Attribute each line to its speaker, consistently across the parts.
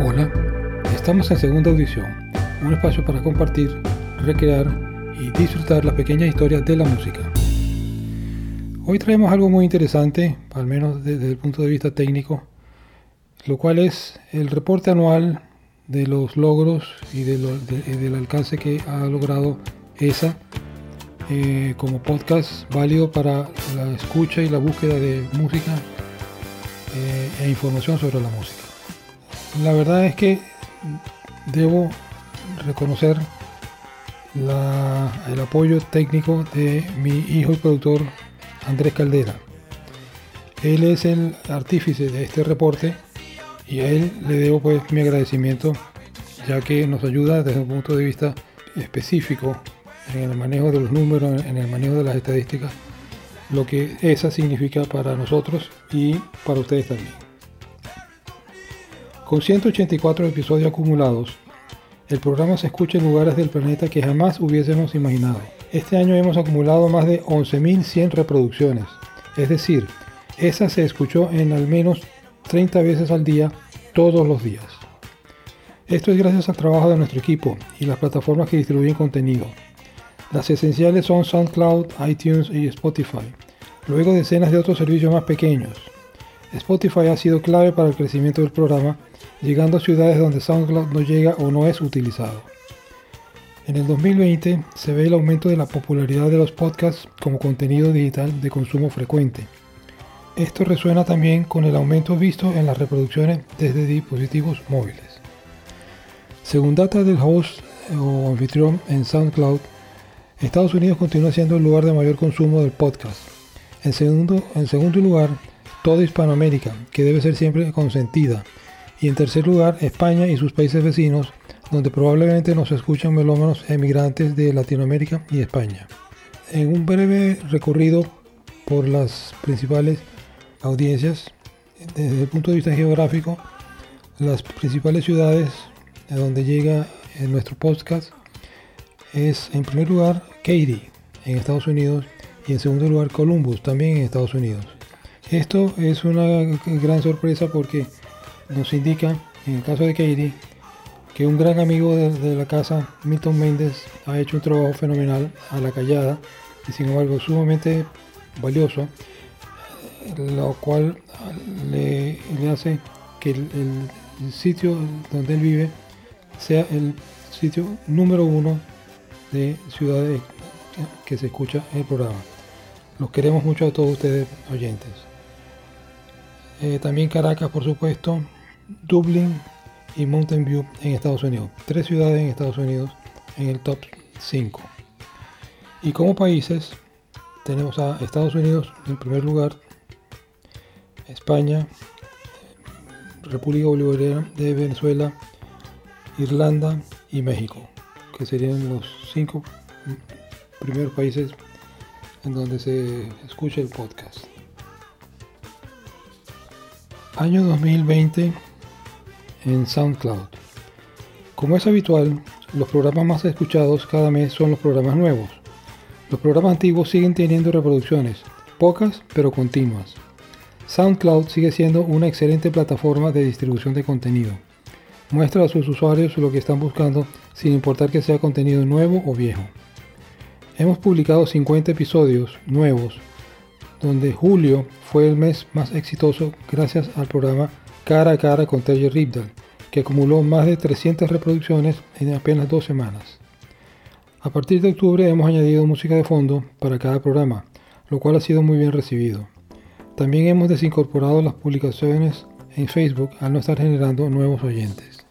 Speaker 1: Hola, estamos en segunda audición, un espacio para compartir, recrear y disfrutar las pequeñas historias de la música. Hoy traemos algo muy interesante, al menos desde el punto de vista técnico, lo cual es el reporte anual de los logros y del alcance que ha logrado ESA eh, como podcast válido para la escucha y la búsqueda de música eh, e información sobre la música. La verdad es que debo reconocer el apoyo técnico de mi hijo y productor Andrés Caldera. Él es el artífice de este reporte y a él le debo pues mi agradecimiento ya que nos ayuda desde un punto de vista específico en el manejo de los números, en el manejo de las estadísticas, lo que esa significa para nosotros y para ustedes también. Con 184 episodios acumulados, el programa se escucha en lugares del planeta que jamás hubiésemos imaginado. Este año hemos acumulado más de 11.100 reproducciones, es decir, esa se escuchó en al menos 30 veces al día, todos los días. Esto es gracias al trabajo de nuestro equipo y las plataformas que distribuyen contenido. Las esenciales son SoundCloud, iTunes y Spotify, luego decenas de otros servicios más pequeños. Spotify ha sido clave para el crecimiento del programa, llegando a ciudades donde SoundCloud no llega o no es utilizado. En el 2020 se ve el aumento de la popularidad de los podcasts como contenido digital de consumo frecuente. Esto resuena también con el aumento visto en las reproducciones desde dispositivos móviles. Según data del host o anfitrión en SoundCloud, Estados Unidos continúa siendo el lugar de mayor consumo del podcast. En segundo, en segundo lugar, toda Hispanoamérica, que debe ser siempre consentida. Y en tercer lugar, España y sus países vecinos, donde probablemente nos escuchan melómanos emigrantes de Latinoamérica y España. En un breve recorrido por las principales audiencias, desde el punto de vista geográfico, las principales ciudades a donde llega en nuestro podcast es en primer lugar Katy en Estados Unidos y en segundo lugar Columbus también en Estados Unidos. Esto es una gran sorpresa porque nos indica, en el caso de Katie, que un gran amigo de, la casa, Milton Méndez, ha hecho un trabajo fenomenal a la callada y sin embargo sumamente valioso, lo cual le, hace que el, sitio donde él vive sea el sitio número uno de ciudades que se escucha el programa. Los queremos mucho a todos ustedes oyentes. Eh, también Caracas, por supuesto, Dublín y Mountain View en Estados Unidos. Tres ciudades en Estados Unidos en el top 5. Y como países tenemos a Estados Unidos en primer lugar, España, República Bolivariana de Venezuela, Irlanda y México, que serían los cinco primeros países en donde se escucha el podcast. Año 2020 en SoundCloud. Como es habitual, los programas más escuchados cada mes son los programas nuevos. Los programas antiguos siguen teniendo reproducciones, pocas pero continuas. SoundCloud sigue siendo una excelente plataforma de distribución de contenido. Muestra a sus usuarios lo que están buscando sin importar que sea contenido nuevo o viejo. Hemos publicado 50 episodios nuevos donde julio fue el mes más exitoso gracias al programa Cara a Cara con Terry Ripdal, que acumuló más de 300 reproducciones en apenas dos semanas. A partir de octubre hemos añadido música de fondo para cada programa, lo cual ha sido muy bien recibido. También hemos desincorporado las publicaciones en Facebook al no estar generando nuevos oyentes.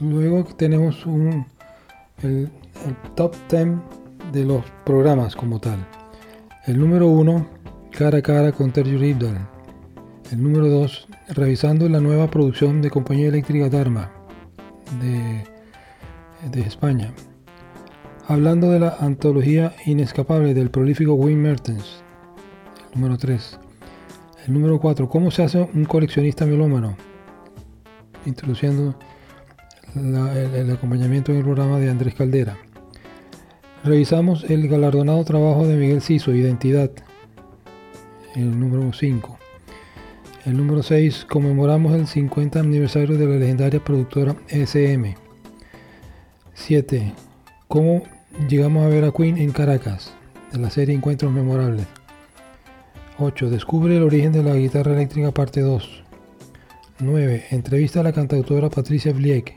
Speaker 1: Luego tenemos un, el, top 10 de los programas como tal. El número 1 cara a cara con Terry Ripdal. El número 2, revisando la nueva producción de Compañía Eléctrica Dharma de, España. Hablando de la antología inescapable del prolífico Wayne Mertens. El número 3. El número 4, ¿cómo se hace un coleccionista melómano? Introduciendo el acompañamiento en el programa de Andrés Caldera. Revisamos el galardonado trabajo de Miguel Ciso, Identidad, el número 5. El número 6, conmemoramos el 50 aniversario de la legendaria productora SM. 7. ¿Cómo llegamos a ver a Queen en Caracas? De la serie Encuentros Memorables. 8. Descubre el origen de la guitarra eléctrica parte 2. 9. Entrevista a la cantautora Patricia Vliek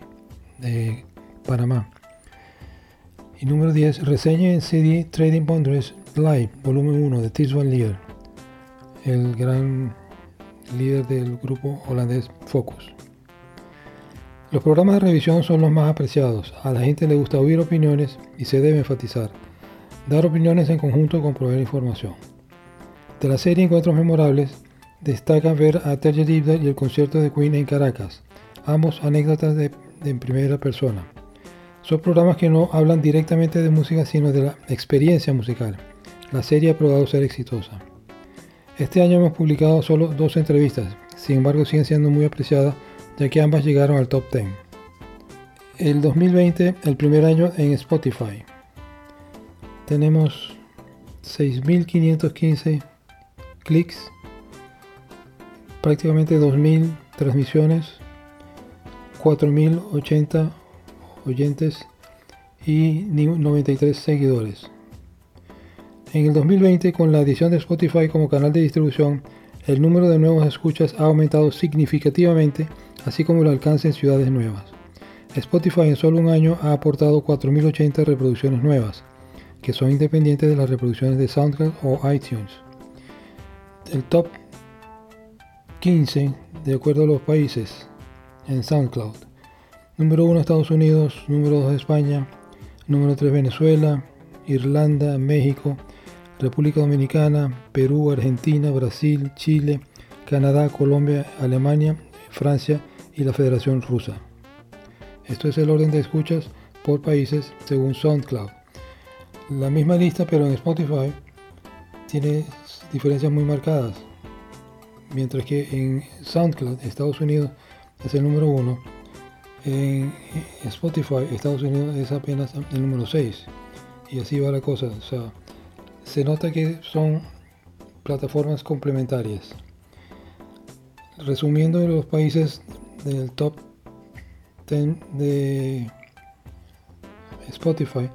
Speaker 1: de Panamá. Y número 10. Reseña en CD Trading Boundaries Live, volumen 1 de Tis Van Leer, el gran líder del grupo holandés Focus. Los programas de revisión son los más apreciados. A la gente le gusta oír opiniones y se debe enfatizar. Dar opiniones en conjunto con proveer información. De la serie Encuentros Memorables, destacan ver a Terje Dibda y el concierto de Queen en Caracas, ambos anécdotas de, en primera persona. Son programas que no hablan directamente de música, sino de la experiencia musical. La serie ha probado ser exitosa. Este año hemos publicado solo dos entrevistas, sin embargo siguen siendo muy apreciadas ya que ambas llegaron al top 10. El 2020, el primer año en Spotify. Tenemos 6.515 clics, prácticamente 2.000 transmisiones, 4.080 oyentes y 93 seguidores. En el 2020, con la adición de Spotify como canal de distribución, el número de nuevos escuchas ha aumentado significativamente, así como el alcance en ciudades nuevas. Spotify en solo un año ha aportado 4.080 reproducciones nuevas, que son independientes de las reproducciones de SoundCloud o iTunes. El top 15 de acuerdo a los países en SoundCloud. Número 1 Estados Unidos, número 2 España, número 3 Venezuela, Irlanda, México, República Dominicana, Perú, Argentina, Brasil, Chile, Canadá, Colombia, Alemania, Francia y la Federación Rusa. Esto es el orden de escuchas por países según SoundCloud. La misma lista pero en Spotify tiene diferencias muy marcadas. Mientras que en SoundCloud, Estados Unidos, es el número uno. En Spotify, Estados Unidos, es apenas el número 6. Y así va la cosa. Se nota que son plataformas complementarias. Resumiendo los países del top 10 de Spotify,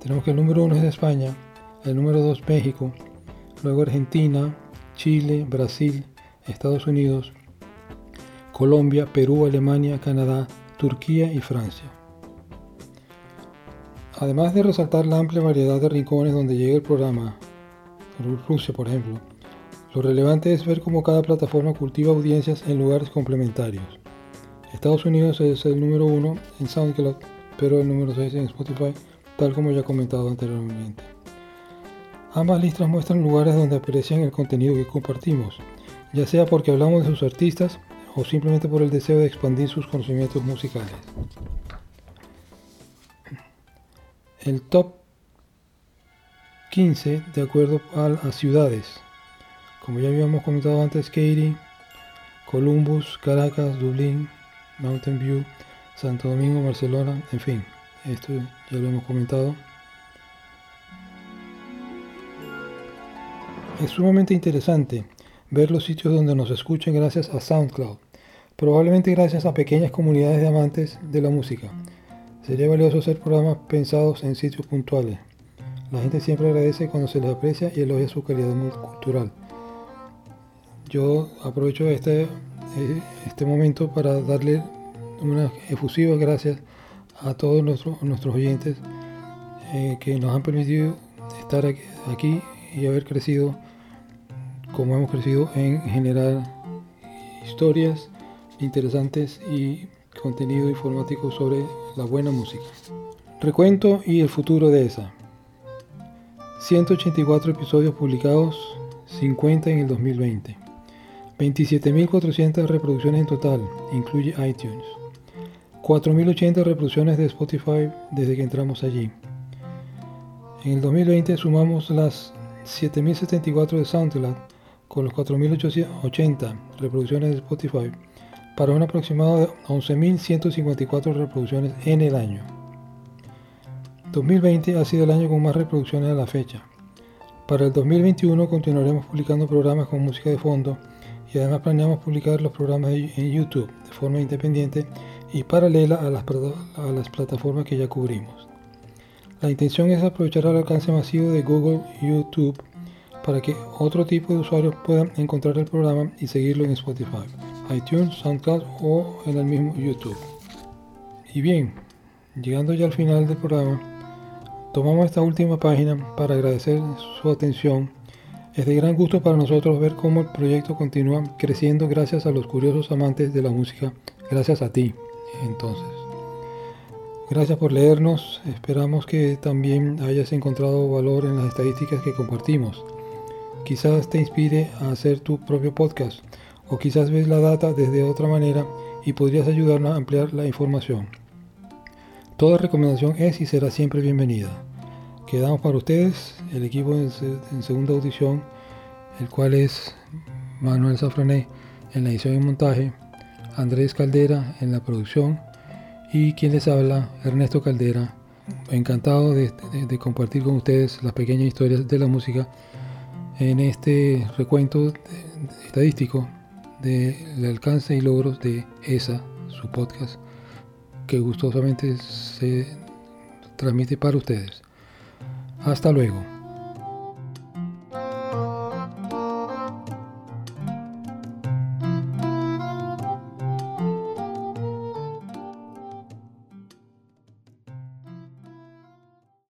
Speaker 1: tenemos que el número 1 es España, el número 2 México, luego Argentina, Chile, Brasil, Estados Unidos, Colombia, Perú, Alemania, Canadá, Turquía y Francia. Además de resaltar la amplia variedad de rincones donde llega el programa, Rusia por ejemplo, lo relevante es ver cómo cada plataforma cultiva audiencias en lugares complementarios. Estados Unidos es el número uno en SoundCloud, pero el número 6 en Spotify, tal como ya comentado anteriormente. Ambas listas muestran lugares donde aprecian el contenido que compartimos, ya sea porque hablamos de sus artistas o simplemente por el deseo de expandir sus conocimientos musicales. El top 15 de acuerdo a, ciudades. Como ya habíamos comentado antes, Katy, Columbus, Caracas, Dublín, Mountain View, Santo Domingo, Barcelona, en fin, esto ya lo hemos comentado. Es sumamente interesante ver los sitios donde nos escuchan gracias a SoundCloud, probablemente gracias a pequeñas comunidades de amantes de la música. Sería valioso hacer programas pensados en sitios puntuales. La gente siempre agradece cuando se les aprecia y elogia su calidad cultural. Yo aprovecho este, este momento para darle unas efusivas gracias a todos nuestros, nuestros oyentes eh, que nos han permitido estar aquí y haber crecido como hemos crecido en generar historias interesantes y contenido informático sobre la buena música. Recuento y el futuro de esa. 184 episodios publicados, 50 en el 2020. 27.400 reproducciones en total, incluye iTunes. 4.080 reproducciones de Spotify desde que entramos allí. En el 2020 sumamos las 7.074 de SoundCloud con los 4.880 reproducciones de Spotify para un aproximado de 11.154 reproducciones en el año. 2020 ha sido el año con más reproducciones a la fecha. Para el 2021 continuaremos publicando programas con música de fondo y además planeamos publicar los programas en YouTube de forma independiente y paralela a las, a las plataformas que ya cubrimos. La intención es aprovechar el alcance masivo de Google y YouTube para que otro tipo de usuarios puedan encontrar el programa y seguirlo en Spotify, iTunes, SoundCloud o en el mismo YouTube. Y bien, llegando ya al final del programa, tomamos esta última página para agradecer su atención. Es de gran gusto para nosotros ver cómo el proyecto continúa creciendo gracias a los curiosos amantes de la música, gracias a ti, entonces. Gracias por leernos, esperamos que también hayas encontrado valor en las estadísticas que compartimos. Quizás te inspire a hacer tu propio podcast o quizás ves la data desde otra manera y podrías ayudarnos a ampliar la información. Toda recomendación es y será siempre bienvenida. Quedamos para ustedes el equipo en, segunda audición, el cual es Manuel Safrané en la edición y montaje, Andrés Caldera en la producción y quien les habla, Ernesto Caldera. Encantado de compartir con ustedes las pequeñas historias de la música en este recuento estadístico del alcance y logros de ESA, su podcast, que gustosamente se transmite para ustedes. Hasta luego.